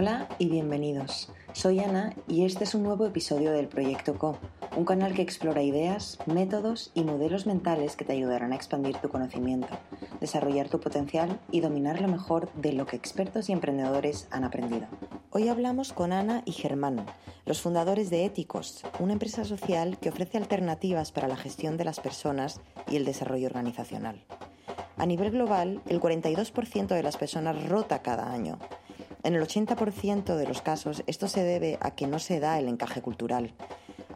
Hola y bienvenidos. Soy Ana y este es un nuevo episodio del Proyecto Co, un canal que explora ideas, métodos y modelos mentales que te ayudarán a expandir tu conocimiento, desarrollar tu potencial y dominar lo mejor de lo que expertos y emprendedores han aprendido. Hoy hablamos con Ana y Germán, los fundadores de Éticos, una empresa social que ofrece alternativas para la gestión de las personas y el desarrollo organizacional. A nivel global, el 42% de las personas rota cada año en el 80% de los casos esto se debe a que no se da el encaje cultural.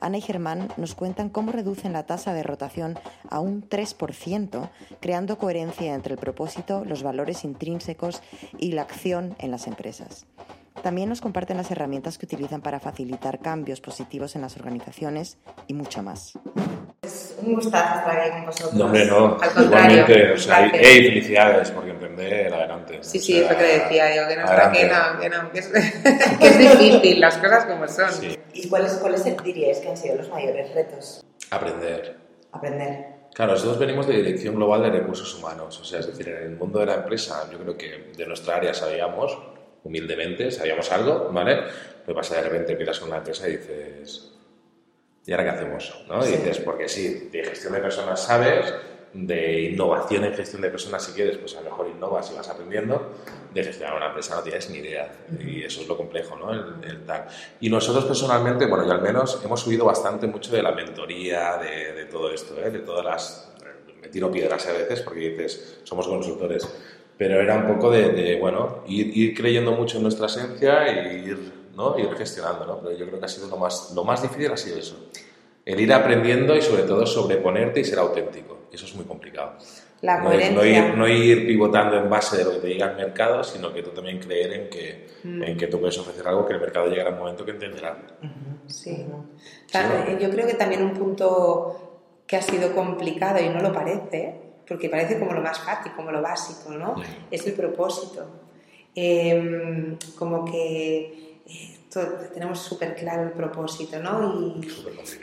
Ana y Germán nos cuentan cómo reducen la tasa de rotación a un 3%, creando coherencia entre el propósito, los valores intrínsecos y la acción en las empresas. También nos comparten las herramientas que utilizan para facilitar cambios positivos en las organizaciones y mucho más. Un gustazo estar aquí con vosotros. No, hombre, no. Al contrario. Igualmente, o sea, gracias. hey, felicidades, porque emprender, adelante. Sí, O sí, sea, es lo que decía yo, que no, está, que no, que no, que es, que es difícil, las cosas como son. Sí, ¿Y cuáles, cuáles diríais que han sido los mayores retos? aprender. Aprender. Claro, nosotros venimos de Dirección Global de Recursos Humanos, o sea, es decir, en el mundo de la empresa, yo creo que de nuestra área sabíamos, humildemente, sabíamos algo, ¿vale? Lo que pasa de repente miras a una empresa y dices, ¿y ahora qué hacemos? ¿no? Y Sí. dices, porque sí, de gestión de personas sabes, de innovación en gestión de personas si quieres, pues a lo mejor innovas y vas aprendiendo, de gestionar una empresa no tienes ni idea, y eso es lo complejo, ¿no? El, el tal. Y nosotros personalmente, bueno, yo al menos hemos subido bastante mucho de la mentoría, de, de todo esto, ¿eh? de todas las... Me tiro piedras a veces porque dices, somos consultores, pero era un poco de, de, bueno, ir, ir creyendo mucho en nuestra esencia e ir, ¿no? ir gestionando, ¿no? Pero yo creo que ha sido lo más, lo más difícil ha sido eso. El ir aprendiendo y sobre todo sobreponerte y ser auténtico. Eso es muy complicado. La No, es- no coherencia. ir, no ir pivotando en base de lo que te diga el mercado, sino que tú también creer en que, Mm. en que tú puedes ofrecer algo que el mercado llegará un momento que entenderá. Sí. Claro, eh, yo creo que también un punto que ha sido complicado y no lo parece, porque parece como lo más fácil, como lo básico, ¿no? Sí. Es el propósito. Eh, como que eh, to- tenemos súper claro el propósito, ¿no? Y,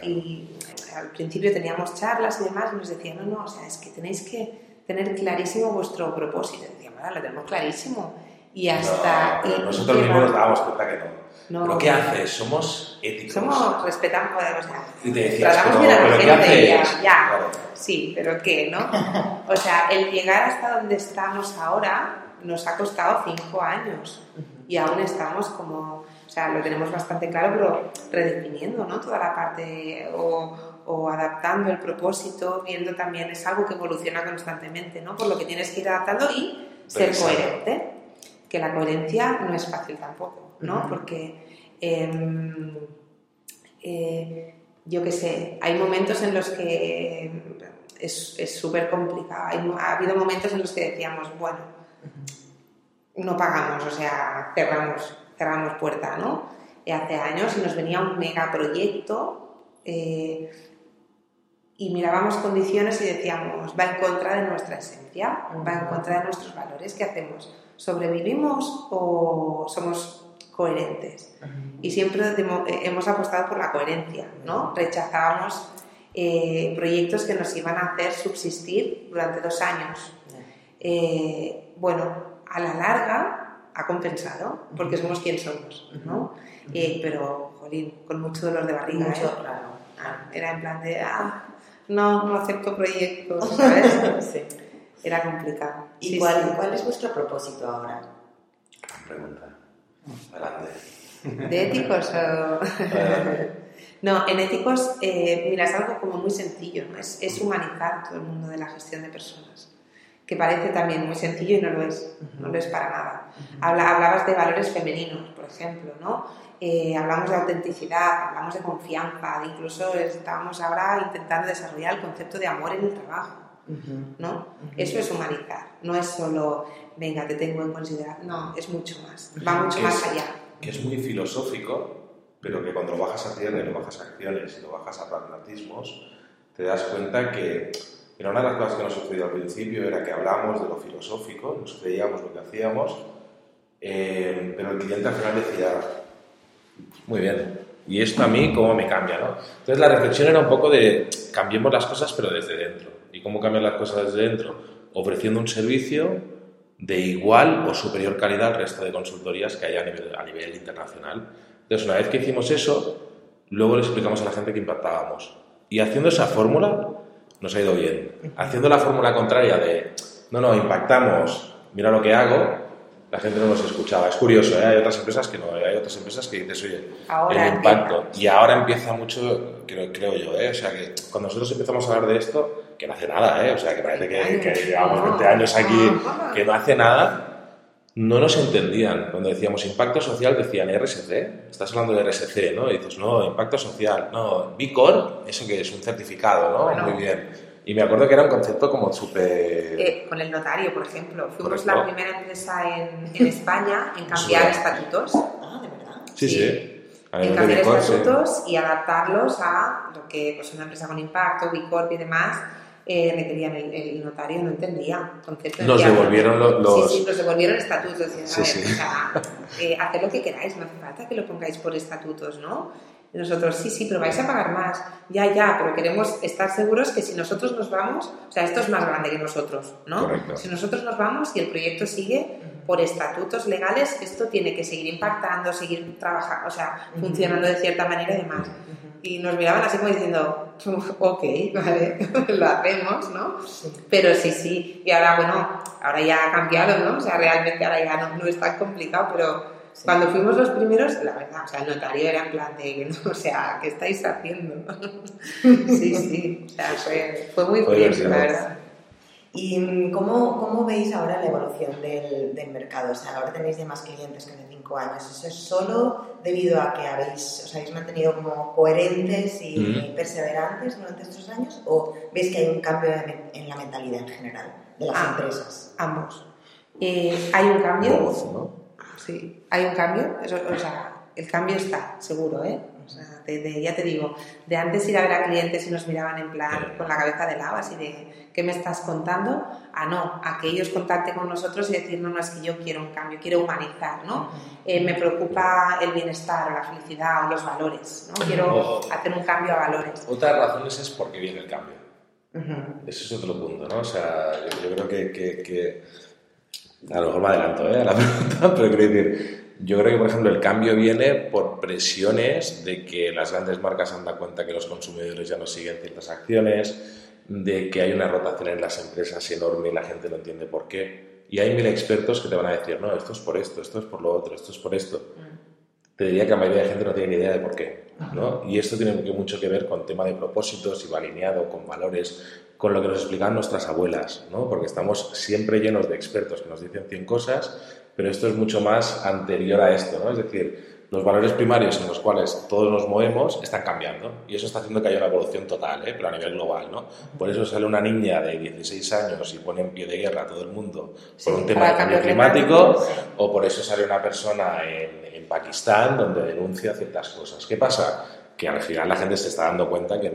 y al principio teníamos charlas y demás y nos decían, no, no, o sea, es que tenéis que tener clarísimo vuestro propósito. Y decíamos, ahora lo tenemos clarísimo. Y hasta... No, y- nosotros y mismos nos dábamos cuenta que no. No. ¿Pero qué haces? Somos éticos. Somos, respetamos, o sea, Y te decías, tratamos bien a la ¿pero qué gente ya, ya. Sí, pero ¿qué, no? O sea, el llegar hasta donde estamos ahora nos ha costado cinco años y aún estamos como, o sea, lo tenemos bastante claro, pero redefiniendo, ¿no? Toda la parte o, o adaptando el propósito, viendo también, es algo que evoluciona constantemente, ¿no? Por lo que tienes que ir adaptando y ser coherente, que la coherencia no es fácil tampoco, ¿no? Porque... em, eh, yo qué sé, hay momentos en los que es súper complicado. Hay ha habido momentos en los que decíamos, bueno, no pagamos, o sea, cerramos, cerramos puerta, ¿no? Y hace años y nos venía un megaproyecto eh, y mirábamos condiciones y decíamos, va en contra de nuestra esencia, va en contra de nuestros valores, ¿qué hacemos? ¿Sobrevivimos o somos coherentes? Y siempre eh, hemos apostado por la coherencia, ¿no? Rechazábamos eh, proyectos que nos iban a hacer subsistir durante dos años. Eh, bueno, a la larga ha compensado, porque somos quien somos, ¿no? Eh, pero, jolín, con mucho dolor de barriga, ¿eh? Mucho, claro. Ah, Era en plan de, ah, no, no acepto proyectos, ¿sabes? Sí. Era complicado. ¿Y Sí, cuál, sí. cuál es vuestro propósito ahora? Gran pregunta. Adelante. ¿De éticos o...? No, en éticos, eh, mira, es algo como muy sencillo, ¿no? es, es humanizar todo el mundo de la gestión de personas, que parece también muy sencillo y no lo es, no lo es para nada. Habla- hablabas de valores femeninos, por ejemplo, ¿no? Eh, hablamos de autenticidad, hablamos de confianza, de incluso estábamos ahora intentando desarrollar el concepto de amor en el trabajo, ¿no? Eso es humanizar, no es solo, venga, te tengo en consideración, no, es mucho más, va mucho Que más es- allá. Que es muy filosófico, pero que cuando lo bajas a tierra y lo bajas a acciones y lo bajas a pragmatismos, te das cuenta que era una de las cosas que nos sucedió al principio, era que hablábamos de lo filosófico, nos creíamos lo que hacíamos, eh, pero el cliente al final decía, muy bien, y esto a mí, ¿cómo me cambia? ¿no? Entonces la reflexión era un poco de cambiemos las cosas, pero desde dentro. ¿Y cómo cambian las cosas desde dentro? Ofreciendo un servicio de igual o superior calidad al resto de consultorías que hay a nivel, a nivel internacional. Entonces, una vez que hicimos eso, luego le explicamos a la gente que impactábamos. Y haciendo esa fórmula, nos ha ido bien. Haciendo la fórmula contraria de, no, no, impactamos, mira lo que hago, la gente no nos escuchaba. Es curioso, ¿eh? hay otras empresas que no, hay otras empresas que dices, oye, el impacto. Y ahora empieza mucho, creo, creo yo, ¿eh? o sea que cuando nosotros empezamos a hablar de esto, que no hace nada, ¿eh? o sea que parece que, que llevamos 20 años aquí, que no hace nada, no nos entendían. Cuando decíamos impacto social, decían RSC, estás hablando de RSC, ¿no? Y dices, no, impacto social, no, B Corp, eso que es un certificado, ¿no? Muy bien. Y me acuerdo que era un concepto como súper... Eh, con el notario, por ejemplo. Fuimos la primera empresa en, en España en cambiar estatutos. Ah, ¿de verdad? Sí, sí. En cambiar estatutos y adaptarlos a lo que pues, una empresa con impacto, B Corp y demás eh, requerían el, el, notario, no entendía. Concepto nos devolvieron los, Sí, sí, nos devolvieron estatutos. Decían, sí, sí. O sea, eh, haced lo que queráis, no hace falta que lo pongáis por estatutos, ¿no? Y nosotros, sí, sí, pero vais a pagar más. Ya, ya, pero queremos estar seguros que si nosotros nos vamos, o sea, esto es más grande que nosotros, ¿no? Correcto. Si nosotros nos vamos y el proyecto sigue por estatutos legales, esto tiene que seguir impactando, seguir trabajando, o sea, funcionando de cierta manera y demás. Y nos miraban así como diciendo, ok, vale, lo hacemos, ¿no? Pero sí, sí, y ahora, bueno, ahora ya ha cambiado, ¿no? O sea, realmente ahora ya no, no es tan complicado, pero Sí. Cuando fuimos los primeros, la verdad, o sea, el notario era en plan de, o sea, ¿qué estáis haciendo? sí, sí, o sea, fue, fue muy curioso, la verdad. ¿Y cómo, cómo, veis ahora la evolución del, del, mercado? O sea, ahora tenéis ya más clientes que hace cinco años. ¿Eso es solo debido a que habéis, os habéis mantenido como coherentes y mm. perseverantes durante estos años? ¿O veis que hay un cambio en la mentalidad en general de las ah, empresas? Ambos. Eh, hay un cambio. Voz, ¿no? Sí, hay un cambio, Eso, o sea, el cambio está, seguro, ¿eh? De, de, ya te digo, de antes ir a ver a clientes y nos miraban en plan con la cabeza de lava, así de, ¿qué me estás contando? A no, a que ellos contacten con nosotros y decir, no, no, es que yo quiero un cambio, quiero humanizar, ¿no? Eh, me preocupa el bienestar o la felicidad o los valores, ¿no? Quiero O- hacer un cambio a valores. Otras razones es porque viene el cambio. Ese es otro punto, ¿no? O sea, yo, yo creo que, que, que- A lo mejor me adelanto, ¿eh? A la pregunta, pero quiero decir... Yo creo que, por ejemplo, el cambio viene por presiones de que las grandes marcas se han dado cuenta que los consumidores ya no siguen ciertas acciones, de que hay una rotación en las empresas enorme y la gente no entiende por qué. Y hay mil expertos que te van a decir, no, esto es por esto, esto es por lo otro, esto es por esto. Te diría que la mayoría de gente no tiene ni idea de por qué. ¿no? Y esto tiene mucho que ver con tema de propósitos y va alineado con valores, con lo que nos explican nuestras abuelas, ¿no? porque estamos siempre llenos de expertos que nos dicen 100 cosas, pero esto es mucho más anterior a esto, ¿no? es decir, los valores primarios en los cuales todos nos movemos están cambiando y eso está haciendo que haya una evolución total, ¿eh? pero a nivel global. ¿no? Por eso sale una niña de 16 años y pone en pie de guerra a todo el mundo por un tema de cambio climático, sí. o por eso sale una persona en, en Pakistán donde denuncia ciertas cosas. ¿Qué pasa? Que al final la gente se está dando cuenta que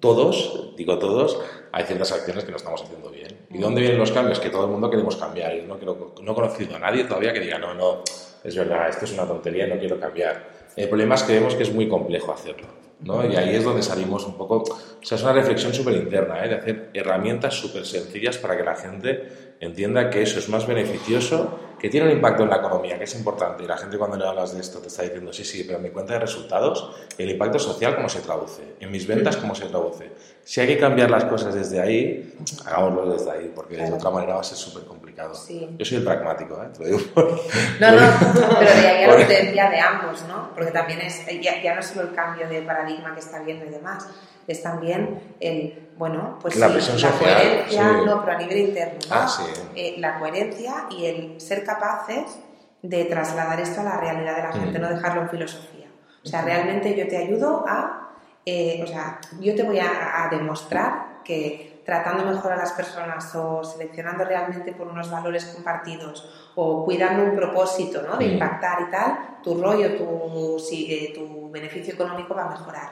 todos, digo todos, hay ciertas acciones que no estamos haciendo bien. ¿Y dónde vienen los cambios? Que todo el mundo queremos cambiar. Y no, quiero- no he conocido a nadie todavía que diga, no, no, es verdad, esto es una tontería, no quiero cambiar. El problema es que vemos que es muy complejo hacerlo. ¿no? Y ahí es donde salimos un poco, o sea, es una reflexión súper interna, ¿eh? de hacer herramientas súper sencillas para que la gente entienda que eso es más beneficioso, que tiene un impacto en la economía, que es importante. Y la gente cuando le hablas de esto te está diciendo, sí, sí, pero en mi cuenta de resultados, el impacto social, ¿cómo se traduce? En mis ventas, ¿cómo se traduce? Si hay que cambiar las cosas desde ahí, hagámoslo desde ahí, porque de Claro. otra manera va a ser súper complicado. Sí. Yo soy el pragmático, ¿eh? te lo digo. por- No, no, pero de ahí a la potencia de ambos, ¿no? Porque también es, ya, ya no es solo el cambio de paradigma que está viendo y demás, es también el, bueno, pues La sí, presión la social, coherencia, sí. no, pero a nivel interno, ¿no? Ah, sí. Eh, la coherencia y el ser capaces de trasladar esto a la realidad de la gente, Mm. no dejarlo en filosofía. O sea, realmente yo te ayudo a, eh, o sea, yo te voy a, a demostrar que tratando mejor a las personas o seleccionando realmente por unos valores compartidos o cuidando un propósito ¿no? de Mm. impactar y tal, tu rollo, tu, si, eh, tu beneficio económico va a mejorar,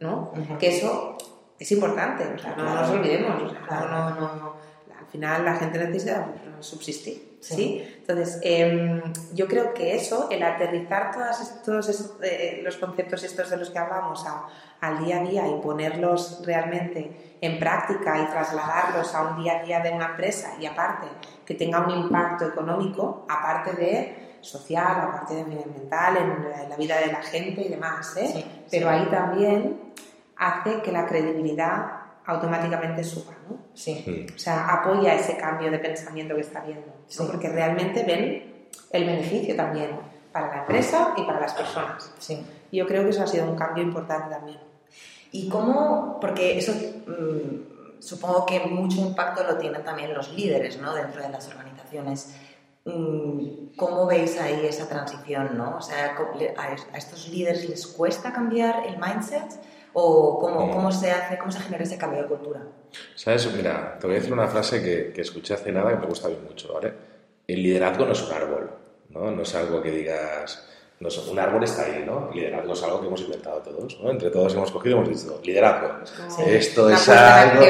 ¿no? Que eso es importante, o sea, no nos olvidemos, o sea, Claro. no, no, no, al final la gente necesita subsistir. ¿sí? Entonces, em, yo creo que eso, el aterrizar todas, todos eh, los conceptos estos de los que hablamos al día a día y ponerlos realmente en práctica y trasladarlos a un día a día de una empresa y aparte que tenga un impacto económico, aparte de social, aparte de medioambiental, en la vida de la gente y demás, ¿eh? Pero ahí también hace que la credibilidad automáticamente suba, ¿no? Sí. O sea, apoya ese cambio de pensamiento que está viendo, porque realmente ven el beneficio también para la empresa y para las personas. Sí. Yo creo que eso ha sido un cambio importante también. ¿Y cómo? Porque eso mm, supongo que mucho impacto lo tienen también los líderes, ¿no? Dentro de las organizaciones. Mm, ¿Cómo veis ahí esa transición, no? O sea, ¿a estos líderes les cuesta cambiar el mindset? ¿O cómo, cómo, se hace, cómo se genera ese cambio de cultura? ¿Sabes? Mira, te voy a decir una frase que, que escuché hace nada que me gusta bien mucho, ¿vale? El liderazgo no es un árbol, ¿no? No es algo que digas... No un árbol está ahí, ¿no? Liderazgo es algo que hemos inventado todos, ¿no? Entre todos hemos cogido y hemos dicho, liderazgo. Esto es algo...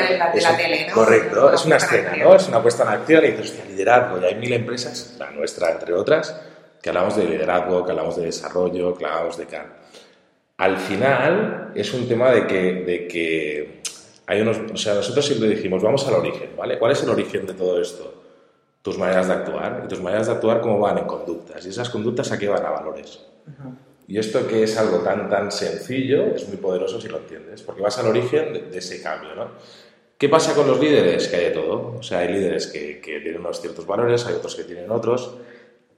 correcto, es una escena, ¿no? Es una puesta en acción y dices, hostia, liderazgo. Y hay mil empresas, la nuestra entre otras, que hablamos de liderazgo, que hablamos de desarrollo, que hablamos de CAN al final es un tema de que, de que hay unos, o sea, nosotros siempre dijimos, vamos al origen, ¿vale? ¿Cuál es el origen de todo esto? Tus maneras de actuar. Y tus maneras de actuar, ¿cómo van en conductas? Y esas conductas, ¿a qué van? A valores. Y esto que es algo tan, tan sencillo, es muy poderoso si lo entiendes, porque vas al origen de, ese cambio, ¿no? ¿Qué pasa con los líderes? Que hay de todo. O sea, hay líderes que, que tienen unos ciertos valores, hay otros que tienen otros.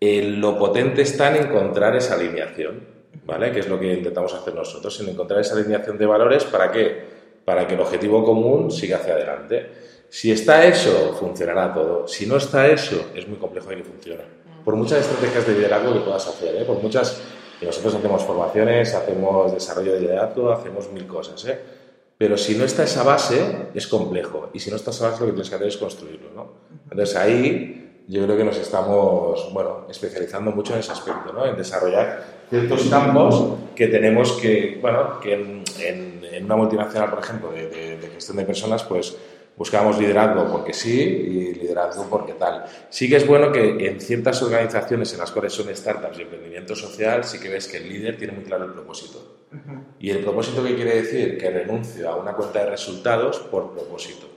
lo potente está en encontrar esa alineación. ¿Vale? Que es lo que intentamos hacer nosotros, en encontrar esa alineación de valores, ¿para qué? Para que el objetivo común siga hacia adelante. Si está eso, funcionará todo. Si no está eso, es muy complejo de que funcione. Por muchas estrategias de liderazgo que puedas hacer, ¿eh? por muchas, nosotros hacemos formaciones, hacemos desarrollo de liderazgo, hacemos mil cosas, ¿eh? Pero si no está esa base, es complejo. Y si no está esa base, lo que tienes que hacer es construirlo, ¿no? Entonces ahí yo creo que nos estamos bueno, especializando mucho en ese aspecto, ¿no? en desarrollar ciertos campos que tenemos que, bueno, que en, en, una multinacional, por ejemplo, de, de, gestión de personas, pues buscamos liderazgo porque sí y liderazgo porque tal. Sí que es bueno que en ciertas organizaciones en las cuales son startups y emprendimiento social, sí que ves que el líder tiene muy claro el propósito. Y el propósito que quiere decir que renuncio a una cuenta de resultados por propósito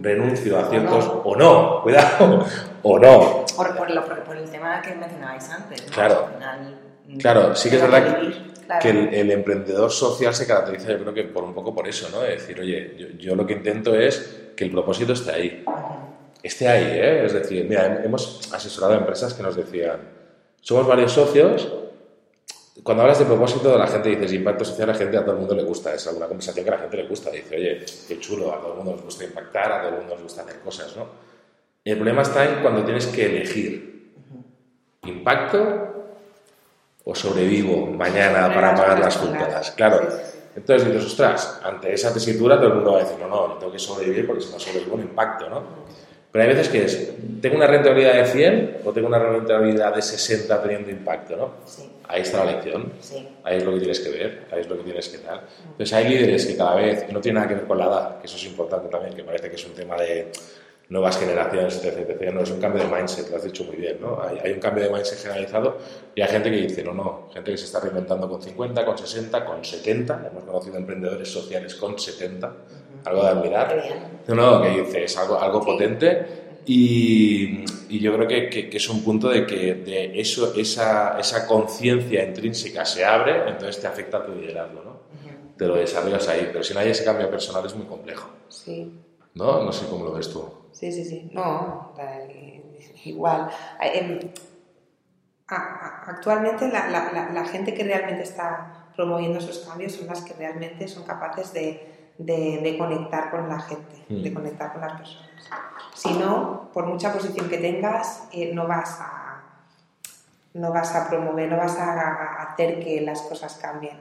renuncio a ciertos o no, cuidado, o no. Por, por, el tema que mencionabais antes. Claro. Claro, sí que es verdad que, el, emprendedor social se caracteriza, yo creo que por un poco por eso, ¿no? De decir, oye, yo, lo que intento es que el propósito esté ahí. Esté ahí, ¿eh? Es decir, mira, hemos asesorado a empresas que nos decían, somos varios socios cuando hablas de propósito, la gente dice impacto social, a la gente a todo el mundo le gusta. Es alguna conversación que a la gente le gusta. Dice, oye, qué chulo, a todo el mundo nos gusta impactar, a todo el mundo nos gusta hacer cosas, ¿no? el problema está en cuando tienes que elegir impacto o sobrevivo mañana para pagar las cuentas. Claro. Entonces dices, ostras, ante esa tesitura todo el mundo va a decir, no, no, yo tengo que sobrevivir porque si no sobrevivo un impacto, ¿no? Pero hay veces que es, ¿tengo una rentabilidad de 100 o tengo una rentabilidad de 60 teniendo impacto? ¿no? Ahí está la lección. Ahí es lo que tienes que ver, ahí es lo que tienes que dar. Entonces hay líderes que cada vez, y no tiene nada que ver con la edad, que eso es importante también, que parece que es un tema de nuevas generaciones, etc, No, es un cambio de mindset, lo has dicho muy bien, ¿no? Hay, hay, un cambio de mindset generalizado y hay gente que dice, no, no, gente que se está reinventando con 50, con 60, con 70, hemos conocido emprendedores sociales con 70, algo de admirar. No, no, que dice, es algo, algo potente y, y, yo creo que, que, es un punto de que de eso, esa, esa conciencia intrínseca se abre, entonces te afecta a tu liderazgo, ¿no? Te lo desarrollas ahí, pero si no hay ese cambio personal es muy complejo. Sí. ¿No? No sé cómo lo ves tú. Sí, sí, sí. No, igual. Em, actualmente la, la, la, gente que realmente está promoviendo esos cambios son las que realmente son capaces de, de, de conectar con la gente, de mm. conectar con las personas. Si no, por mucha posición que tengas, eh, no vas a no vas a promover, no vas a, hacer que las cosas cambien.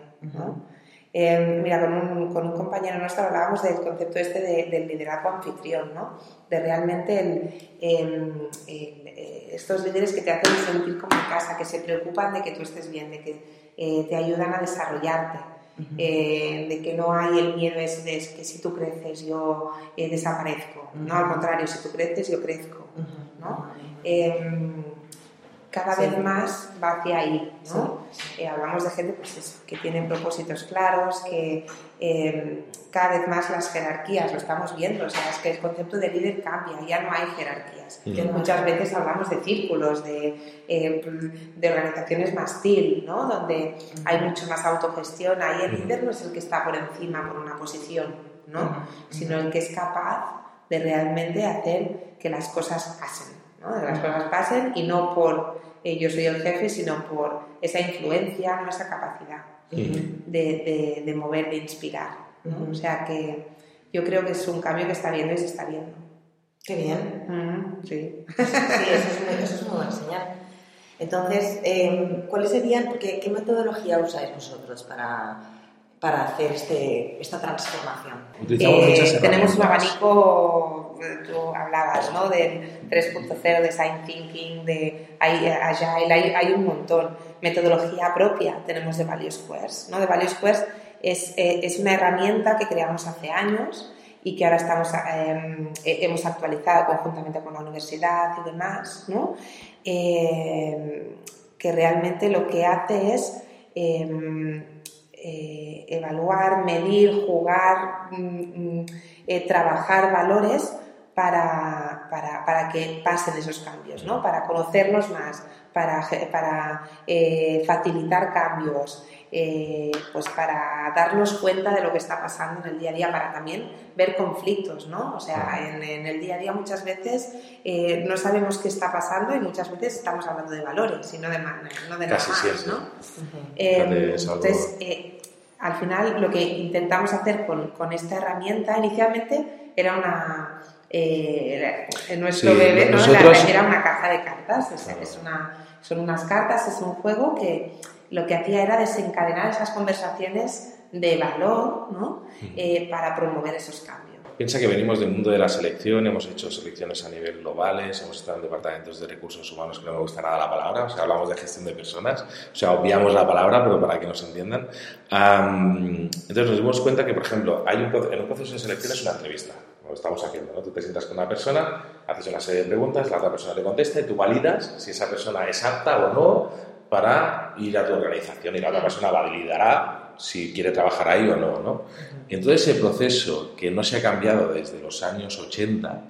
Em, mira, con un, con un, compañero nuestro hablábamos del concepto este del liderazgo anfitrión, ¿no? De realmente el, em, eh, estos líderes que te hacen sentir como en casa, que se preocupan de que tú estés bien, de que eh, te ayudan a desarrollarte. Eh, de que no hay el miedo de que si tú creces yo desaparezco, no, al contrario, si tú creces yo crezco, ¿no? Cada vez más va hacia ahí, ¿no? Eh, hablamos de gente pues que tiene propósitos claros, que em, cada vez más las jerarquías, lo estamos viendo, o sea, es que el concepto de líder cambia, ya no hay jerarquías. Muchas veces hablamos de círculos, de, de organizaciones más TIL, ¿no? Donde hay mucho más autogestión, ahí el líder no es el que está por encima por una posición, ¿no? Sino el que es capaz de realmente hacer que las cosas pasen, ¿no? De las cosas pasen y no por eh, yo soy el jefe, sino por esa influencia, ¿no? esa capacidad de, de, mover, de inspirar. O sea que yo creo que es un cambio que está viendo y se está viendo. Qué bien. sí. sí, eso es, muy, eso es buena señal. Entonces, eh, ¿cuáles serían, porque, qué metodología usáis vosotros para, para hacer este, esta transformación? Eh, tenemos un abanico, tú hablabas, ¿no? Del 3.0, Design Thinking, de Agile, hay, un montón. Metodología propia tenemos de Value Squares, ¿no? De Value Squares es, eh, es una herramienta que creamos hace años y que ahora estamos, em, hemos actualizado conjuntamente con la universidad y demás, ¿no? Em, que realmente lo que hace es em, eh, evaluar, medir, jugar, mm, mm, eh, trabajar valores para, para, para, que pasen esos cambios, ¿no? para conocernos más, para, para eh, facilitar cambios, pues para darnos cuenta de lo que está pasando en el día a día, para también ver conflictos, ¿no? O sea, en, el día a día muchas veces no sabemos qué está pasando y muchas veces estamos hablando de valores y no de, no de nada más, ¿no? entonces, al final lo que intentamos hacer con, con esta herramienta inicialmente era una... Eh, nuestro bebé ¿no? era una caja de cartas, es, una, son unas cartas, es un juego que lo que hacía era desencadenar esas conversaciones de valor ¿no? Eh, para promover esos cambios. Piensa que venimos del mundo de la selección, hemos hecho selecciones a nivel globales, hemos estado en departamentos de recursos humanos que no me gusta nada la palabra, o sea, hablamos de gestión de personas, o sea, obviamos la palabra, pero para que nos entiendan. entonces nos dimos cuenta que, por ejemplo, hay un, en un proceso de selección es una entrevista, como estamos haciendo, ¿no? Tú te sientas con una persona, haces una serie de preguntas, la otra persona te contesta y tú validas si esa persona es apta o no para ir a tu organización y la otra persona validará si quiere trabajar ahí o no, ¿no? Entonces ese proceso que no se ha cambiado desde los años 80,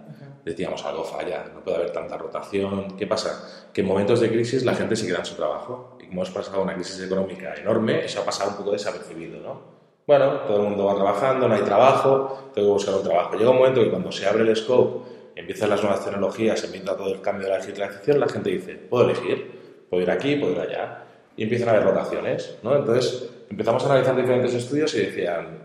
decíamos, algo falla, no puede haber tanta rotación. ¿Qué pasa? Que en momentos de crisis la gente se queda en su trabajo. Y como hemos pasado una crisis económica enorme, eso ha pasado un poco desapercibido, ¿no? Bueno, todo el mundo va trabajando, no hay trabajo, tengo que buscar un trabajo. Llega un momento que cuando se abre el scope, empiezan las nuevas tecnologías, empieza todo el cambio de la digitalización, la gente dice, puedo elegir, puedo ir aquí, puedo ir allá. Y empiezan a haber rotaciones, ¿no? Entonces, empezamos a analizar diferentes estudios y decían,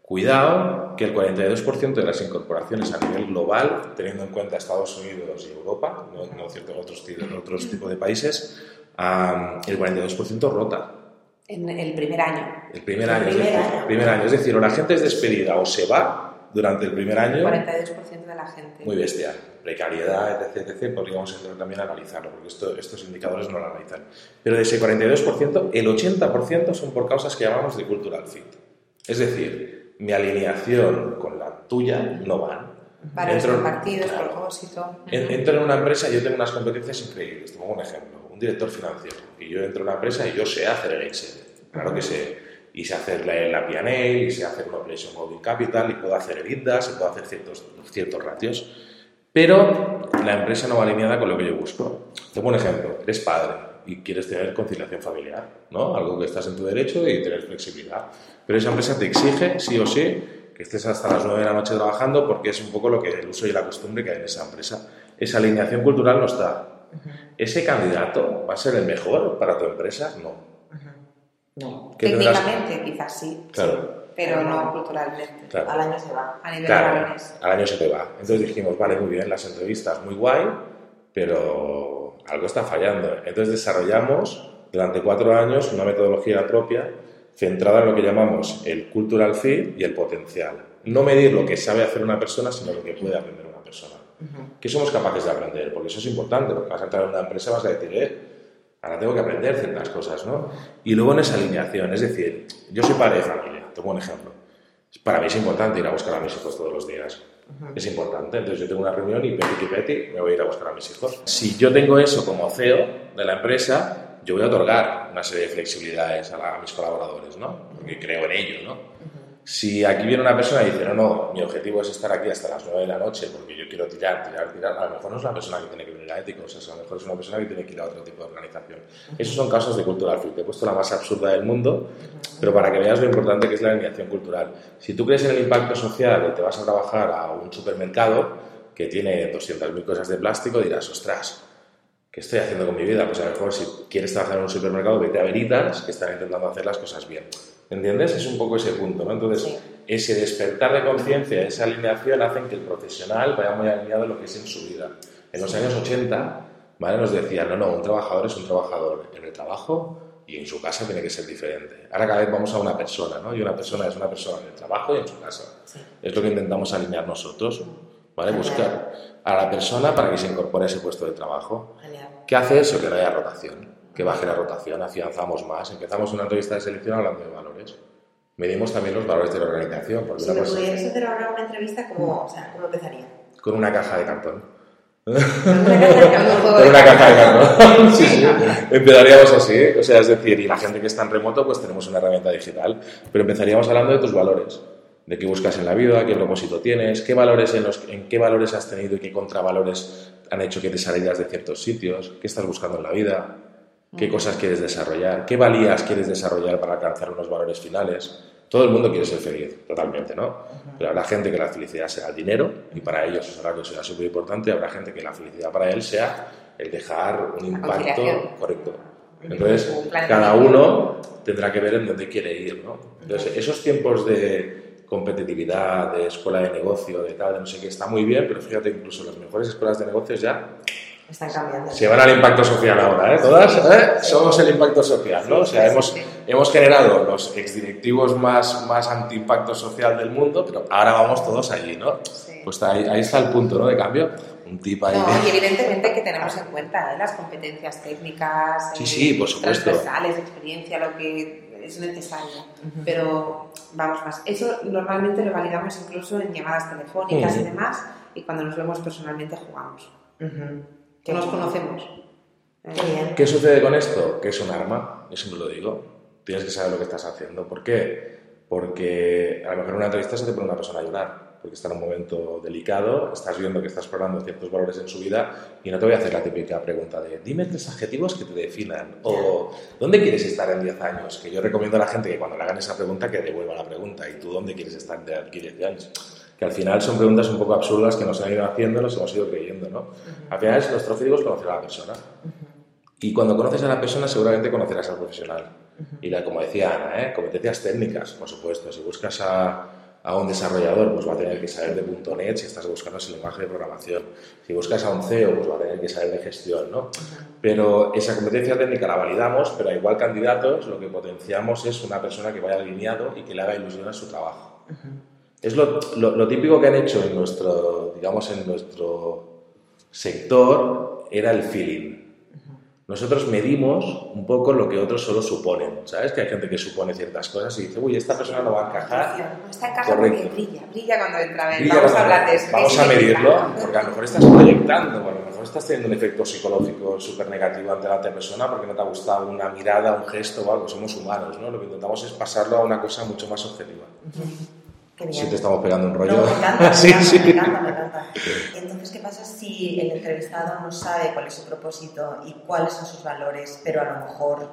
cuidado que el 42% de las incorporaciones a nivel global, teniendo en cuenta Estados Unidos y Europa, no, no cierto otros, otros tipos de países, el 42% rota. En el primer año. El primer año, es decir, primer año. Es decir, o la gente es despedida o se va durante el primer año. 42% de la gente. Muy bestia. Precariedad, etc, etc. Podríamos también analizarlo, porque esto, estos indicadores no lo analizan. Pero de ese 42%, el 80% son por causas que llamamos de cultural fit. Es decir, mi alineación con la tuya no van. Entro, partidos, propósito. Entro en una empresa y yo tengo unas competencias increíbles. Te pongo un ejemplo. Director financiero. Y yo entro en una empresa y yo sé hacer el Excel. Claro que sé y sé hacer la, la y sé hacer una Operation Holding Capital, y puedo hacer EBITDAS, y puedo hacer ciertos, ciertos ratios. Pero la empresa no va alineada con lo que yo busco. Tengo un ejemplo. Eres padre y quieres tener conciliación familiar, ¿no? Algo que estás en tu derecho y tener flexibilidad. Pero esa empresa te exige, sí o sí, que estés hasta las 9 de la noche trabajando porque es un poco lo que el uso y la costumbre que hay en esa empresa. Esa alineación cultural no está. ¿Ese candidato va a ser el mejor para tu empresa? No. No. Técnicamente quizás sí. Claro. pero no culturalmente. Al año se va. A nivel de valores. Al año se te va. Entonces dijimos, vale, muy bien, las entrevistas muy guay, pero algo está fallando. Entonces desarrollamos durante cuatro años una metodología propia centrada en lo que llamamos el cultural fit y el potencial. No medir lo que sabe hacer una persona, sino lo que puede aprender una persona. ¿Qué somos capaces de aprender? Porque eso es importante, porque vas a entrar en una empresa vas a decir, eh, ahora tengo que aprender ciertas cosas, ¿no? Y luego en esa alineación, es decir, yo soy padre de familia, tengo un ejemplo. Para mí es importante ir a buscar a mis hijos todos los días. Es importante. Entonces yo tengo una reunión y peti peti me voy a ir a buscar a mis hijos. Si yo tengo eso como CEO de la empresa, yo voy a otorgar una serie de flexibilidades a, a mis colaboradores, ¿no? Porque creo en ello, ¿no? Si aquí viene una persona y dice, no, no, mi objetivo es estar aquí hasta las 9 de la noche porque yo quiero tirar, tirar, tirar, a lo mejor no es la persona que tiene que venir a éticos, a lo mejor es una persona que tiene que ir a otro tipo de organización. Esos son casos de cultural fit. Te he puesto la más absurda del mundo, pero para que veas lo importante que es la alineación cultural. Si tú crees en el impacto social y te vas a trabajar a un supermercado que tiene 200.000 cosas de plástico, dirás, ostras, ¿qué estoy haciendo con mi vida? Pues a lo mejor si quieres trabajar en un supermercado, vete a Veritas, que están intentando hacer las cosas bien. ¿Entiendes? Es un poco ese punto, ¿no? Entonces, ese despertar de conciencia, esa alineación, hacen que el profesional vaya muy alineado a lo que es en su vida. En los años 80, ¿vale? Nos decían, no, no, un trabajador es un trabajador en el trabajo y en su casa tiene que ser diferente. Ahora cada vez vamos a una persona, ¿no? Y una persona es una persona en el trabajo y en su casa. Es lo que intentamos alinear nosotros, ¿vale? Buscar a la persona para que se incorpore a ese puesto de trabajo. ¿Qué hace eso? Que no haya rotación que baje la rotación, afianzamos más. Empezamos una entrevista de selección hablando de valores. Medimos también los valores de la organización. Porque si me pudieras hacer ahora una entrevista, ¿cómo, o sea, ¿cómo empezaría? Con una caja de cartón. Con una caja de cartón. Con una caja de cartón. sí, sí. Empezaríamos así. O sea, es decir, y la gente que está en remoto, pues tenemos una herramienta digital. Pero empezaríamos hablando de tus valores. De qué buscas en la vida, qué propósito tienes, qué valores en, los, en qué valores has tenido y qué contravalores han hecho que te salieras de ciertos sitios, qué estás buscando en la vida, qué cosas quieres desarrollar, qué valías quieres desarrollar para alcanzar unos valores finales. Todo el mundo quiere ser feliz, totalmente, ¿no? Pero habrá gente que la felicidad sea el dinero y para ellos eso será súper importante. Habrá gente que la felicidad para él sea el dejar un impacto correcto. Entonces, cada uno tendrá que ver en dónde quiere ir, ¿no? Entonces, esos tiempos de competitividad, de escuela de negocio, de tal, de no sé qué, está muy bien, pero fíjate, incluso las mejores escuelas de negocios ya están cambiando. Se van al impacto social ahora, ¿eh? Todas ¿eh? somos el impacto social, ¿no? O sea, hemos, hemos generado los exdirectivos más, más anti-impacto social del mundo, pero ahora vamos todos allí, ¿no? Pues ahí, ahí, está el punto, ¿no? De cambio. Un tip ahí. No, y evidentemente que tenemos en cuenta ¿eh? las competencias técnicas, sí, sí, por supuesto. transversales, experiencia, lo que es necesario. Pero vamos más. Eso normalmente lo validamos incluso en llamadas telefónicas y demás, y cuando nos vemos personalmente jugamos que nos conocemos. ¿Qué sucede con esto? Que es un arma, yo siempre lo digo. Tienes que saber lo que estás haciendo. ¿Por qué? Porque a lo mejor en una entrevista se te pone una persona a llorar, porque está en un momento delicado, estás viendo que estás explorando ciertos valores en su vida y no te voy a hacer la típica pregunta de dime tres adjetivos que te definan o ¿dónde quieres estar en 10 años? Que yo recomiendo a la gente que cuando le hagan esa pregunta que devuelva la pregunta ¿y tú dónde quieres estar de aquí 10 años? Que al final son preguntas un poco absurdas que nos han ido haciendo, nos hemos ido creyendo, ¿no? Al final es nuestro objetivo es conocer a la persona. Y cuando conoces a la persona seguramente conocerás al profesional. Y la, como decía Ana, ¿eh? competencias técnicas, por supuesto. Si buscas a, a, un desarrollador, pues va a tener que saber de .NET si estás buscando ese lenguaje de programación. Si buscas a un CEO, pues va a tener que saber de gestión, ¿no? Pero esa competencia técnica la validamos, pero a igual candidatos lo que potenciamos es una persona que vaya alineado y que le haga ilusión a su trabajo. Es lo, lo, típico que han hecho en nuestro, digamos, en nuestro sector era el feeling. Nosotros medimos un poco lo que otros solo suponen. ¿Sabes? Que hay gente que supone ciertas cosas y dice, uy, esta persona no va a encajar. No está en porque brilla, brilla cuando entra. vamos a hablar de eso. Vamos a medirlo, porque a lo mejor estás proyectando, a lo mejor estás teniendo un efecto psicológico súper negativo ante la otra persona porque no te ha gustado una mirada, un gesto o algo. Somos humanos, ¿no? Lo que intentamos es pasarlo a una cosa mucho más objetiva. Si te estamos pegando un rollo. No, me encanta, me, sí, encanta, sí. me encanta, me encanta. Entonces, ¿qué pasa si el entrevistado no sabe cuál es su propósito y cuáles son sus valores, pero a lo mejor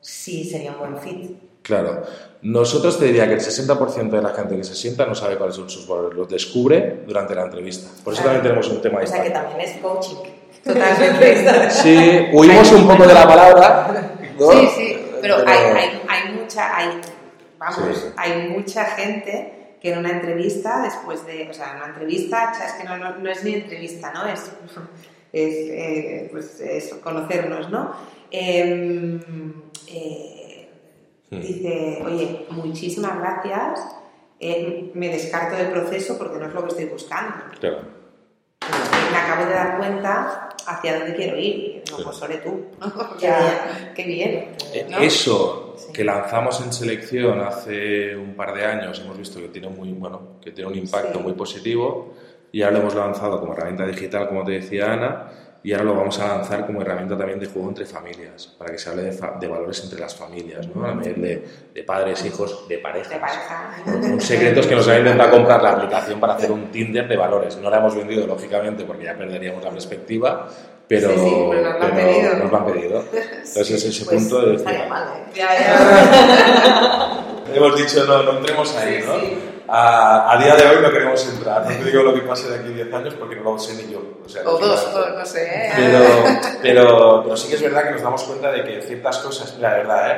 sí sería un buen fit? Claro. Nosotros te diría que el 60% de la gente que se sienta no sabe cuáles son sus valores, los descubre durante la entrevista. Por eso también tenemos un tema ahí. O sea que también es coaching. Totalmente. sí, huimos un poco de la palabra. Sí, sí, pero, Hay, hay, hay, mucha, hay, vamos, hay mucha gente que en una entrevista, después de, o sea, en una entrevista, es que no, no, es ni entrevista, ¿no? Es, es, eh, pues es conocernos, ¿no? Em, eh, dice, oye, muchísimas gracias, eh, me descarto del proceso porque no es lo que estoy buscando. Claro. Me acabo de dar cuenta hacia dónde quiero ir. No, pues sobre tú. qué bien. Eso que lanzamos en selección hace un par de años, hemos visto que tiene, muy, bueno, que tiene un impacto muy positivo y ahora lo hemos lanzado como herramienta digital, como te decía Ana, y ahora lo vamos a lanzar como herramienta también de juego entre familias, para que se hable de, valores entre las familias, ¿no? A nivel de, de, padres, hijos, de parejas. De pareja. Un secreto es que nos han intentado comprar la aplicación para hacer un Tinder de valores. No la hemos vendido, lógicamente, porque ya perderíamos la perspectiva, pero, sí, sí, pero, nos, lo han pedido. nos lo han pedido. Entonces es ese pues, punto de decir... Mal, ¿eh? ya, ya. hemos dicho, no, no entremos ahí, ¿no? A, a, día de hoy no queremos entrar. No te digo lo que pase de aquí 10 años porque no lo sé ni yo. O, sea, o dos, no sé. ¿eh? Pero, pero, pero, sí que es verdad que nos damos cuenta de que ciertas cosas, la verdad,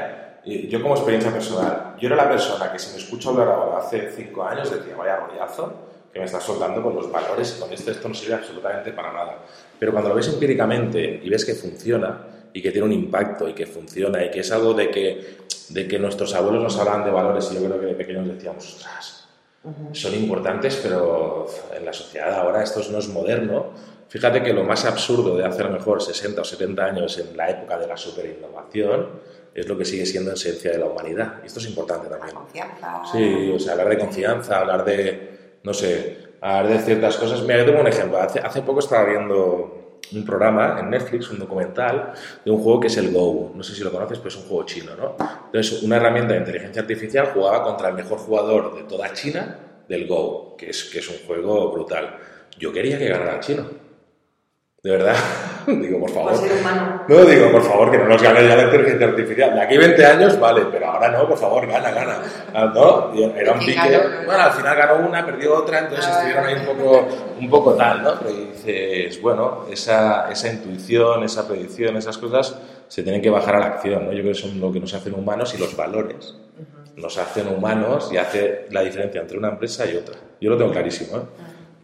¿eh? yo como experiencia personal, yo era la persona que si me escucho hablar ahora hace 5 años decía, vaya rollazo, que me estás soltando con los valores con esto, esto no sirve absolutamente para nada. Pero cuando lo ves empíricamente y ves que funciona y que tiene un impacto y que funciona y que es algo de que, de que nuestros abuelos nos hablaban de valores y yo creo que de pequeños decíamos, ostras, son importantes, pero en la sociedad ahora esto no es moderno. Fíjate que lo más absurdo de hacer mejor 60 o 70 años en la época de la superinnovación es lo que sigue siendo esencia de la humanidad. Y esto es importante también. confianza. Sí, o sea, hablar de confianza, hablar de, no sé, hablar de ciertas cosas. Mira, yo tengo un ejemplo. Hace, hace poco estaba viendo un programa en Netflix, un documental de un juego que es el Go. No sé si lo conoces, pero es un juego chino, ¿no? Entonces, una herramienta de inteligencia artificial jugaba contra el mejor jugador de toda China del Go, que es, que es un juego brutal. Yo quería que ganara el chino de verdad, digo, por favor. No, digo, por favor, que no nos gane ya la inteligencia artificial. De aquí 20 años, vale, pero ahora no, por favor, gana, gana. Ah, ¿No? Era un pique. Bueno, al final ganó una, perdió otra, entonces estuvieron ahí un poco, un poco tal, ¿no? Pero dices, bueno, esa, esa intuición, esa predicción, esas cosas se tienen que bajar a la acción, ¿no? Yo creo que son lo que nos hacen humanos y los valores nos hacen humanos y hace la diferencia entre una empresa y otra. Yo lo tengo clarísimo, ¿eh?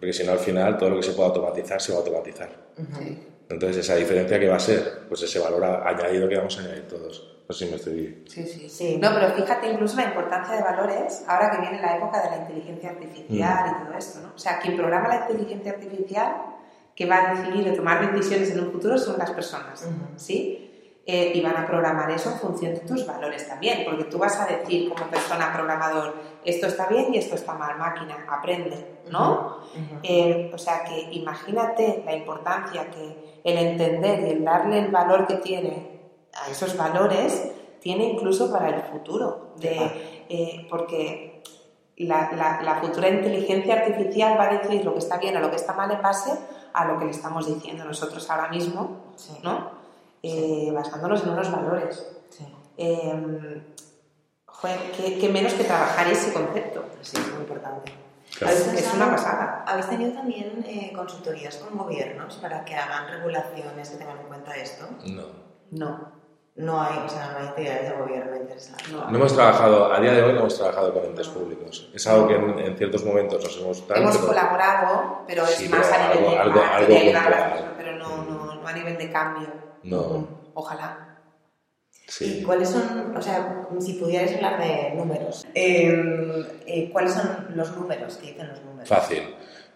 Porque si no al final todo lo que se pueda automatizar se va a automatizar. Entonces esa diferencia que va a ser, pues ese valor añadido que vamos a añadir todos. No sé si me estoy... Sí, sí, sí. No, pero fíjate incluso la importancia de valores ahora que viene la época de la inteligencia artificial y todo esto, ¿no? O sea, quien programa la inteligencia artificial que va a decidir o tomar decisiones en un futuro son las personas, ¿sí? Eh, y van a programar eso en función de tus valores también, porque tú vas a decir como persona programador, esto está bien y esto está mal, máquina, aprende, ¿no? Eh, o sea que imagínate la importancia que el entender y el darle el valor que tiene a esos valores tiene incluso para el futuro, de, eh, porque la, la, futura inteligencia artificial va a decir lo que está bien o lo que está mal en base a lo que le estamos diciendo nosotros ahora mismo, ¿no? Eh, basándonos en unos valores. Eh, que, menos que trabajar ese concepto, sí, es muy importante. Es una pasada. ¿Habéis tenido también eh, consultorías con gobiernos para que hagan regulaciones que tengan en cuenta esto? No. No. No hay, o sea, no hay entidades de gobierno interesadas. No. hemos trabajado, a día de hoy no hemos trabajado con entes públicos. Es algo que en, ciertos momentos nos hemos... hemos colaborado, pero es más a nivel algo, de, algo, algo pero no, no, no a nivel de cambio. No. Ojalá. ¿Y cuáles son, o sea, si pudierais hablar de números, em, eh, ¿cuáles son los números que dicen los números? Fácil.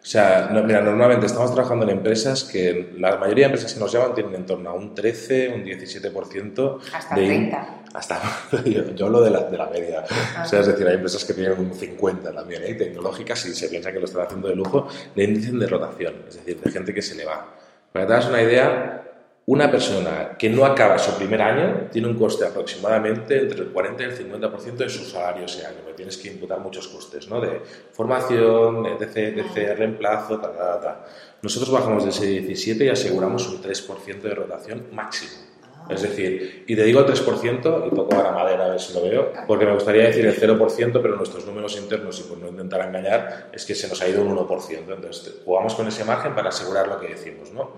O sea, mira, normalmente estamos trabajando en empresas que la mayoría de empresas que nos llaman tienen en torno a un 13, un 17%. Hasta de 30. Hasta, yo, hablo de la, de la media. Ah. O sea, es decir, hay empresas que tienen un 50 también, ¿eh? tecnológicas, y se piensa que lo están haciendo de lujo, de índice de rotación, es decir, de gente que se le va. Para que te hagas una idea, una persona que no acaba su primer año tiene un coste aproximadamente entre el 40 y el 50% de su salario ese año. Me tienes que imputar muchos costes, ¿no? De formación, etc, etc, reemplazo, tal, tal, tal. Nosotros bajamos de ese 17 y aseguramos un 3% de rotación máximo. Es decir, y te digo el 3%, y toco a la madera a ver si lo veo, porque me gustaría decir el 0%, pero nuestros números internos, y por no intentar engañar, es que se nos ha ido un 1%. Entonces, jugamos con ese margen para asegurar lo que decimos, ¿no?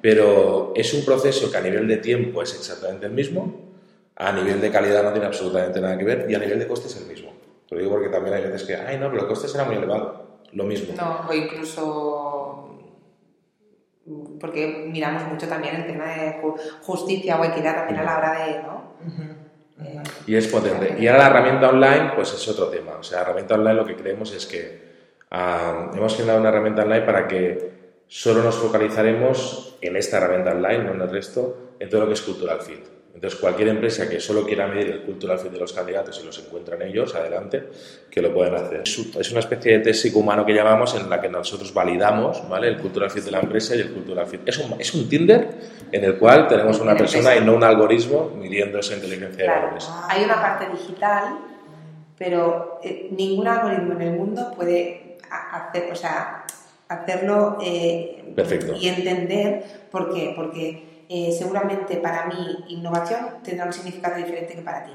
Pero es un proceso que a nivel de tiempo es exactamente el mismo, a nivel de calidad no tiene absolutamente nada que ver, y a nivel de coste es el mismo. Te lo digo porque también hay veces que, ay, no, pero el coste será muy elevado. Lo mismo. No, o incluso porque miramos mucho también el tema de justicia o equidad también a la hora de, ¿no? Eh, y es potente. Y ahora la herramienta online, pues es otro tema. O sea, la herramienta online lo que creemos es que ah, hemos generado una herramienta online para que solo nos focalizaremos en esta herramienta online, no en el resto, en todo lo que es cultural fit. Entonces, cualquier empresa que solo quiera medir el cultural fit de los candidatos y los encuentran ellos, adelante, que lo pueden hacer. Es una especie de test psicohumano que llamamos en la que nosotros validamos ¿vale? el cultural fit de la empresa y el cultural fit. Es un, es un Tinder en el cual tenemos una persona y no un algoritmo midiendo esa inteligencia de valores. Hay una parte digital, pero eh, ningún algoritmo en el mundo puede hacer, o sea, hacerlo eh, Perfecto. y entender por qué. Porque eh, seguramente para mí innovación tendrá un significado diferente que para ti.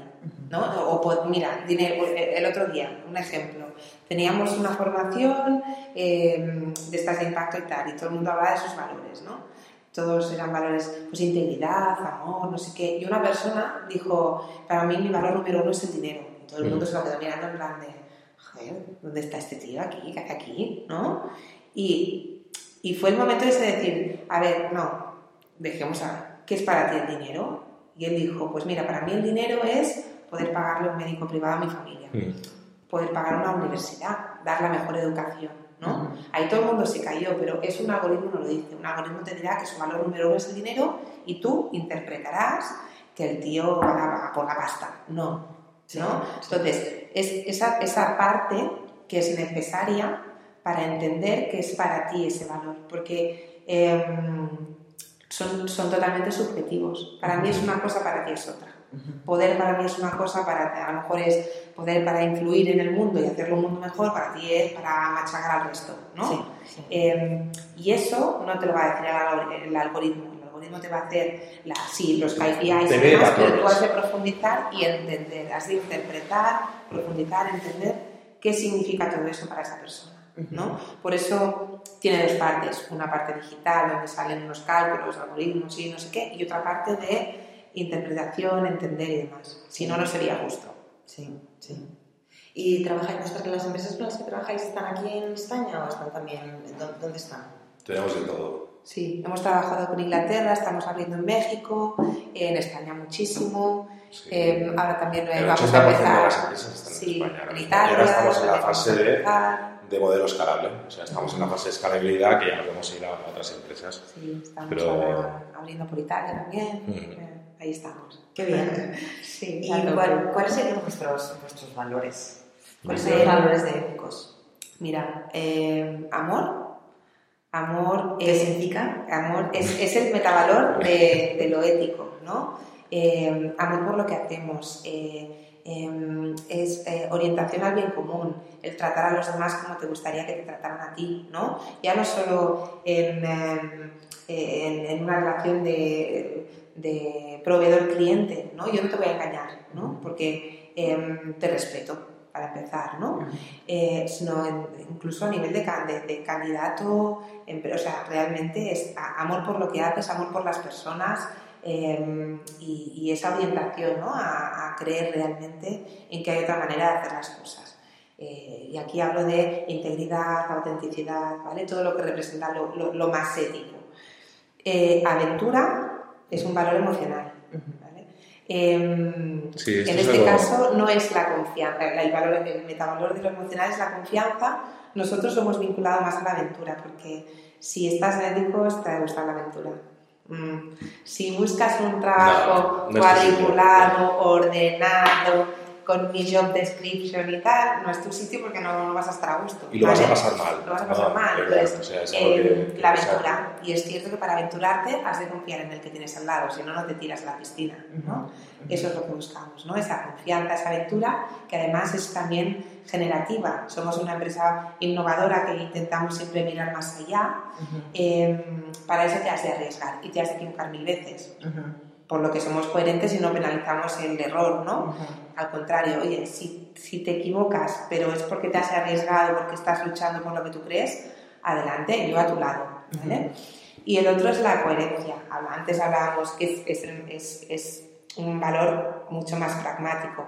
¿no? O, pues, mira, eh, el otro día, un ejemplo, teníamos una formación eh, de estas de impacto y tal, y todo el mundo hablaba de sus valores, ¿no? Todos eran valores, pues integridad, amor, no sé qué. Y una persona dijo, para mí mi valor número uno es el dinero. Y todo el mundo se lo quedó mirando en plan de, joder, ¿dónde está este tío aquí? ¿Qué hace aquí? ¿No? Y, y fue el momento de decir, a ver, no, dejemos a ¿qué es para ti el dinero? Y él dijo, pues mira, para mí el dinero es poder pagarle un médico privado a mi familia, mm. poder pagar una universidad, dar la mejor educación, ¿no? Ahí todo el mundo se cayó, pero es un algoritmo no lo dice. Un algoritmo te dirá que su valor número uno es el dinero y tú interpretarás que el tío va por la pasta. No, ¿no? Entonces, es esa, esa parte que es necesaria para entender que es para ti ese valor, porque... Em, son, son totalmente subjetivos. Para mí es una cosa, para ti es otra. Poder para mí es una cosa, para a lo mejor es poder para influir en el mundo y hacerlo un mundo mejor, para ti es para machacar al resto, ¿no? Em, y eso no te lo va a decir el, algoritmo. El algoritmo te va a hacer la, sí, los KPIs, pero tú has de profundizar y entender, has de interpretar, profundizar, entender qué significa todo eso para esa persona. ¿No? Por eso tiene dos partes, una parte digital donde salen unos cálculos, algoritmos y no sé qué, y otra parte de interpretación, entender y demás. Si no, no sería justo. Sí, sí. ¿Y trabajáis, las empresas con las que trabajáis están aquí en España o están también, dónde están? Tenemos de todo. Sí, hemos trabajado con Inglaterra, estamos abriendo en México, en España muchísimo. Eh, ahora también vamos a empezar. sí, en, Italia. estamos en la fase de de modelo escalable. O sea, estamos en la fase de escalabilidad que ya nos vamos a ir a otras empresas. Sí, estamos Pero... abriendo por Italia también. Eh, ahí estamos. Qué bien. Sí, ¿Y cuáles serían vuestros, vuestros valores? ¿Cuáles serían los valores de éticos? Mira, eh, amor. Amor ¿Qué significa? Amor es, es el metavalor de, de, lo ético, ¿no? Eh, amor por lo que hacemos. Em, es eh, orientación al bien común, el tratar a los demás como te gustaría que te trataran a ti, ¿no? Ya no solo en, em, en, una relación de, de proveedor-cliente, ¿no? Yo no te voy a engañar, ¿no? Porque em, te respeto, para empezar, ¿no? Eh, sino incluso a nivel de, de, candidato, o sea, realmente es amor por lo que haces, amor por las personas, Em, y, esa orientación ¿no? a, creer realmente en que hay otra manera de hacer las cosas. Eh, y aquí hablo de integridad, autenticidad, ¿vale? todo lo que representa lo, lo, más ético. Eh, aventura es un valor emocional. ¿vale? Em, en este caso no es la confianza, el, valor, el metavalor de lo emocional es la confianza. Nosotros lo hemos vinculado más a la aventura, porque si estás ético, te gusta la aventura. Mm. Si buscas un trabajo cuadriculado, ordenado, con mi job description y tal, no es tu sitio porque no, no vas a estar a gusto. Y lo vas a pasar mal. Lo vas a pasar mal. Entonces, eh, la aventura. Y es cierto que para aventurarte has de confiar en el que tienes al lado, si no, no te tiras a la piscina. ¿no? Eso es lo que buscamos, ¿no? esa confianza, esa aventura, que además es también generativa. Somos una empresa innovadora que intentamos siempre mirar más allá. Em, para eso te has de arriesgar y te has de equivocar mil veces por lo que somos coherentes y no penalizamos el error, ¿no? Al contrario, oye, si, si, te equivocas, pero es porque te has arriesgado, porque estás luchando por lo que tú crees, adelante, yo a tu lado, ¿vale? Y el otro es la coherencia. Antes hablábamos que es, es, es, un valor mucho más pragmático.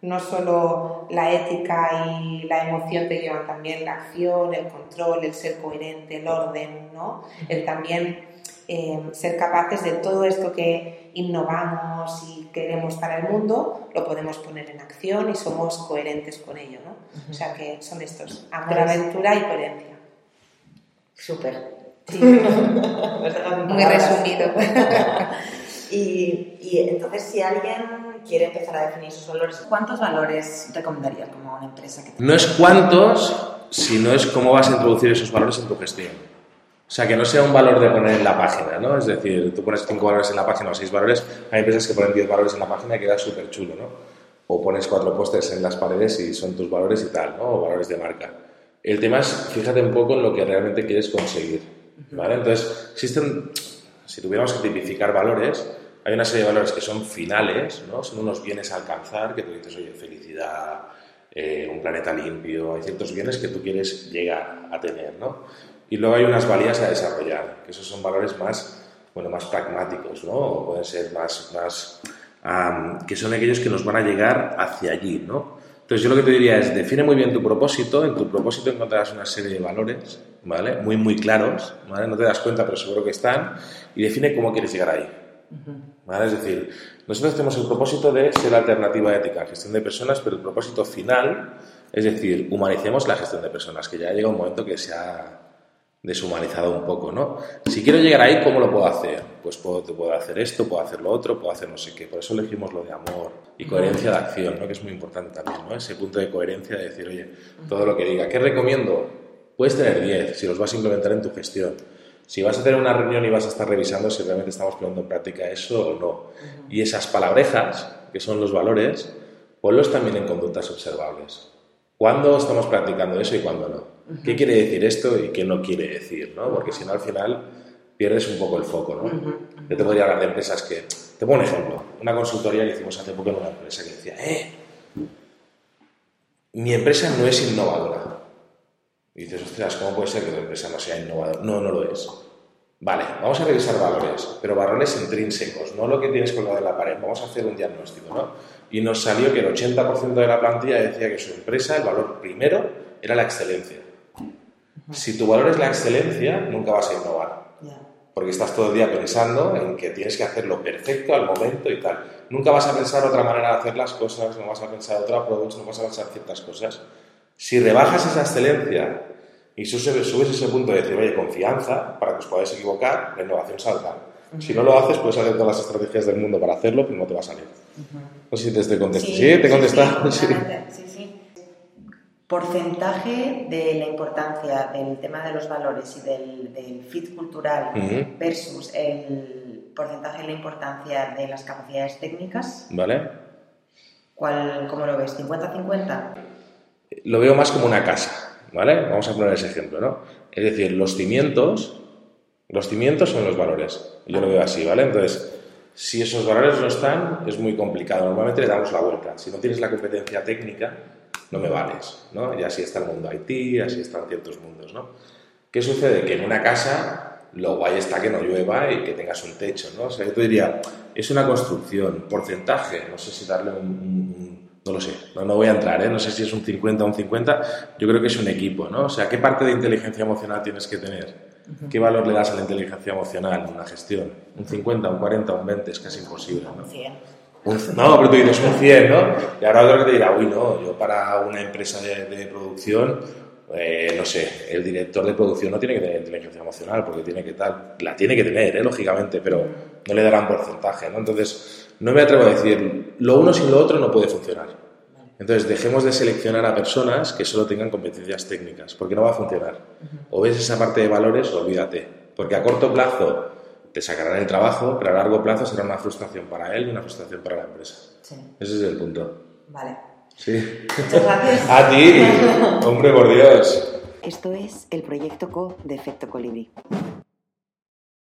No solo la ética y la emoción te llevan, también la acción, el control, el ser coherente, el orden, ¿no? El también eh, ser capaces de todo esto que innovamos y queremos para el mundo, lo podemos poner en acción y somos coherentes con ello, ¿no? O sea que son estos, amor, aventura y coherencia. Súper. Muy resumido. Y, y entonces, si alguien quiere empezar a definir sus valores, ¿cuántos valores recomendarías como una empresa que No es cuántos, sino es cómo vas a introducir esos valores en tu gestión. O sea, que no sea un valor de poner en la página, ¿no? Es decir, tú pones cinco valores en la página o seis valores, hay empresas que ponen 10 valores en la página y queda súper chulo, ¿no? O pones cuatro pósters en las paredes y son tus valores y tal, ¿no? O valores de marca. El tema es, fíjate un poco en lo que realmente quieres conseguir, ¿vale? Entonces, existen, si tuviéramos que tipificar valores, hay una serie de valores que son finales, ¿no? Son unos bienes a alcanzar, que tú dices, oye, felicidad, eh, un planeta limpio, hay ciertos bienes que tú quieres llegar a tener, ¿no? Y luego hay unas valías a desarrollar, que esos son valores más, bueno, más pragmáticos, ¿no? O pueden ser más, más que son aquellos que nos van a llegar hacia allí, ¿no? Entonces yo lo que te diría es, define muy bien tu propósito, en tu propósito encontrarás una serie de valores, ¿vale? Muy, muy claros, ¿vale? No te das cuenta, pero seguro que están, y define cómo quieres llegar ahí, ¿vale? Es decir, nosotros tenemos el propósito de ser la alternativa ética gestión de personas, pero el propósito final, es decir, humanicemos la gestión de personas, que ya llega un momento que se ha deshumanizado un poco, ¿no? Si quiero llegar ahí, ¿cómo lo puedo hacer? Pues puedo, puedo hacer esto, puedo hacer lo otro, puedo hacer no sé qué. Por eso elegimos lo de amor y coherencia de acción, ¿no? Que es muy importante también, ¿no? Ese punto de coherencia de decir, oye, todo lo que diga. ¿Qué recomiendo? Puedes tener 10 si los vas a implementar en tu gestión. Si vas a tener una reunión y vas a estar revisando si realmente estamos poniendo en práctica eso o no. Y esas palabrejas, que son los valores, ponlos también en conductas observables. ¿Cuándo estamos practicando eso y cuándo no? ¿Qué quiere decir esto y qué no quiere decir? ¿no? Porque si no, al final pierdes un poco el foco. ¿no? Yo te podría hablar de empresas que... Te pongo un ejemplo. Una consultoría que hicimos hace poco en una empresa que decía, eh, mi empresa no es innovadora. Y dices, ostras, ¿cómo puede ser que tu empresa no sea innovadora? No, no lo es. Vale, vamos a revisar valores, pero valores intrínsecos, no lo que tienes colgado en la pared. Vamos a hacer un diagnóstico, ¿no? Y nos salió que el 80% de la plantilla decía que su empresa, el valor primero, era la excelencia. Si tu valor es la excelencia, nunca vas a innovar. Porque estás todo el día pensando en que tienes que hacerlo perfecto al momento y tal. Nunca vas a pensar otra manera de hacer las cosas, no vas a pensar otra approach, no vas a pensar ciertas cosas. Si rebajas esa excelencia y subes, ese punto de decir, oye, confianza, para que os podáis equivocar, la innovación salga. Si no lo haces, puedes hacer todas las estrategias del mundo para hacerlo, pero no te va a salir. No sé si te estoy contestando. Sí, te he contestado. sí, porcentaje de la importancia del tema de los valores y del, fit cultural versus el porcentaje de la importancia de las capacidades técnicas. ¿Vale? ¿Cuál, ¿Cómo lo ves? ¿50-50? Lo veo más como una casa, ¿vale? Vamos a poner ese ejemplo, ¿no? Es decir, los cimientos, los cimientos son los valores. Yo lo veo así, ¿vale? Entonces, si esos valores no están, es muy complicado. Normalmente le damos la vuelta. Si no tienes la competencia técnica, no me vales, ¿no? Y así está el mundo IT, así están ciertos mundos, ¿no? ¿Qué sucede? Que en una casa lo guay está que no llueva y que tengas un techo, ¿no? O sea, yo te diría, es una construcción, porcentaje, no sé si darle un, no lo sé, no, no, voy a entrar, ¿eh? no sé si es un 50 o un 50, yo creo que es un equipo, ¿no? O sea, ¿qué parte de inteligencia emocional tienes que tener? ¿Qué valor le das a la inteligencia emocional en una gestión? ¿Un 50, un 40, un 20? Es casi imposible, ¿no? No, pero tú dices un 100, ¿no? Y ahora otro que te dirá, uy, no, yo para una empresa de, producción, eh, no sé, el director de producción no tiene que tener inteligencia emocional, porque tiene que tal, la tiene que tener, ¿eh? lógicamente, pero no le darán porcentaje, ¿no? Entonces, no me atrevo a decir, lo uno sin lo otro no puede funcionar. Entonces, dejemos de seleccionar a personas que solo tengan competencias técnicas, porque no va a funcionar. O ves esa parte de valores, olvídate. Porque a corto plazo te sacarán el trabajo, pero a largo plazo será una frustración para él y una frustración para la empresa. Sí. Ese es el punto. Vale. Sí. Muchas gracias. a ti, hombre, por Dios. Esto es el proyecto CO de Efecto Colibri.